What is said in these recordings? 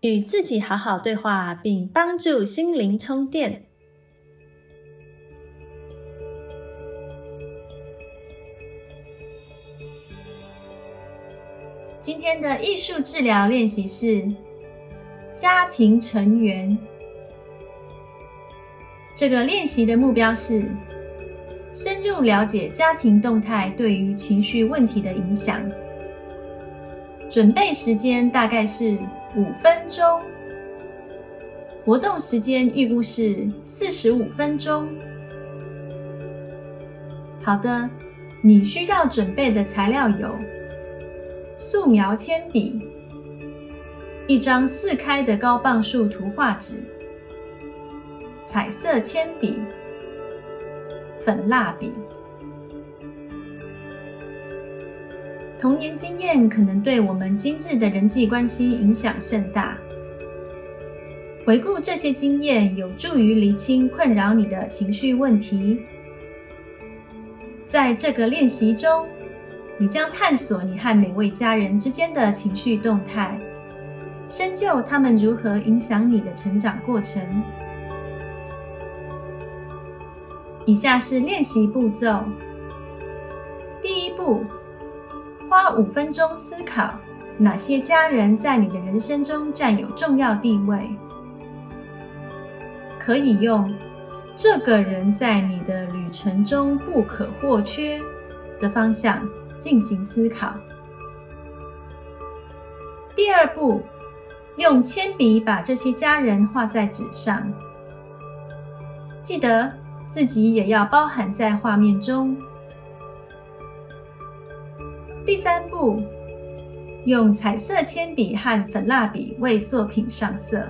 与自己好好对话，并帮助心灵充电。今天的艺术治疗练习是家庭成员。这个练习的目标是。深入了解家庭动态对于情绪问题的影响。准备时间大概是五分钟，活动时间预估是四十五分钟。好的，你需要准备的材料有素描铅笔、一张四开的高磅数图画纸、彩色铅笔。粉蜡笔。童年经验可能对我们精致的人际关系影响甚大。回顾这些经验，有助于厘清困扰你的情绪问题。在这个练习中，你将探索你和每位家人之间的情绪动态，深究他们如何影响你的成长过程。以下是练习步骤：第一步，花五分钟思考哪些家人在你的人生中占有重要地位。可以用“这个人在你的旅程中不可或缺”的方向进行思考。第二步，用铅笔把这些家人画在纸上。记得。自己也要包含在画面中。第三步，用彩色铅笔和粉蜡笔为作品上色。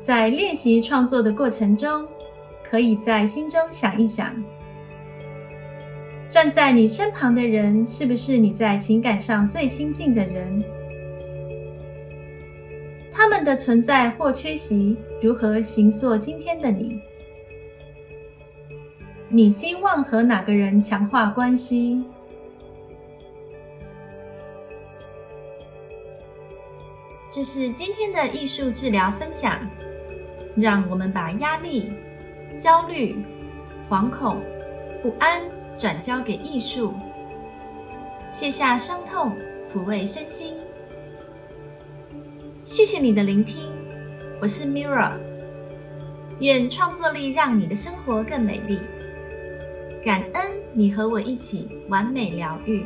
在练习创作的过程中，可以在心中想一想：站在你身旁的人，是不是你在情感上最亲近的人？他们的存在或缺席，如何形塑今天的你？你希望和哪个人强化关系？这是今天的艺术治疗分享。让我们把压力、焦虑、惶恐、不安转交给艺术，卸下伤痛，抚慰身心。谢谢你的聆听，我是 Mira。愿创作力让你的生活更美丽。感恩你和我一起完美疗愈。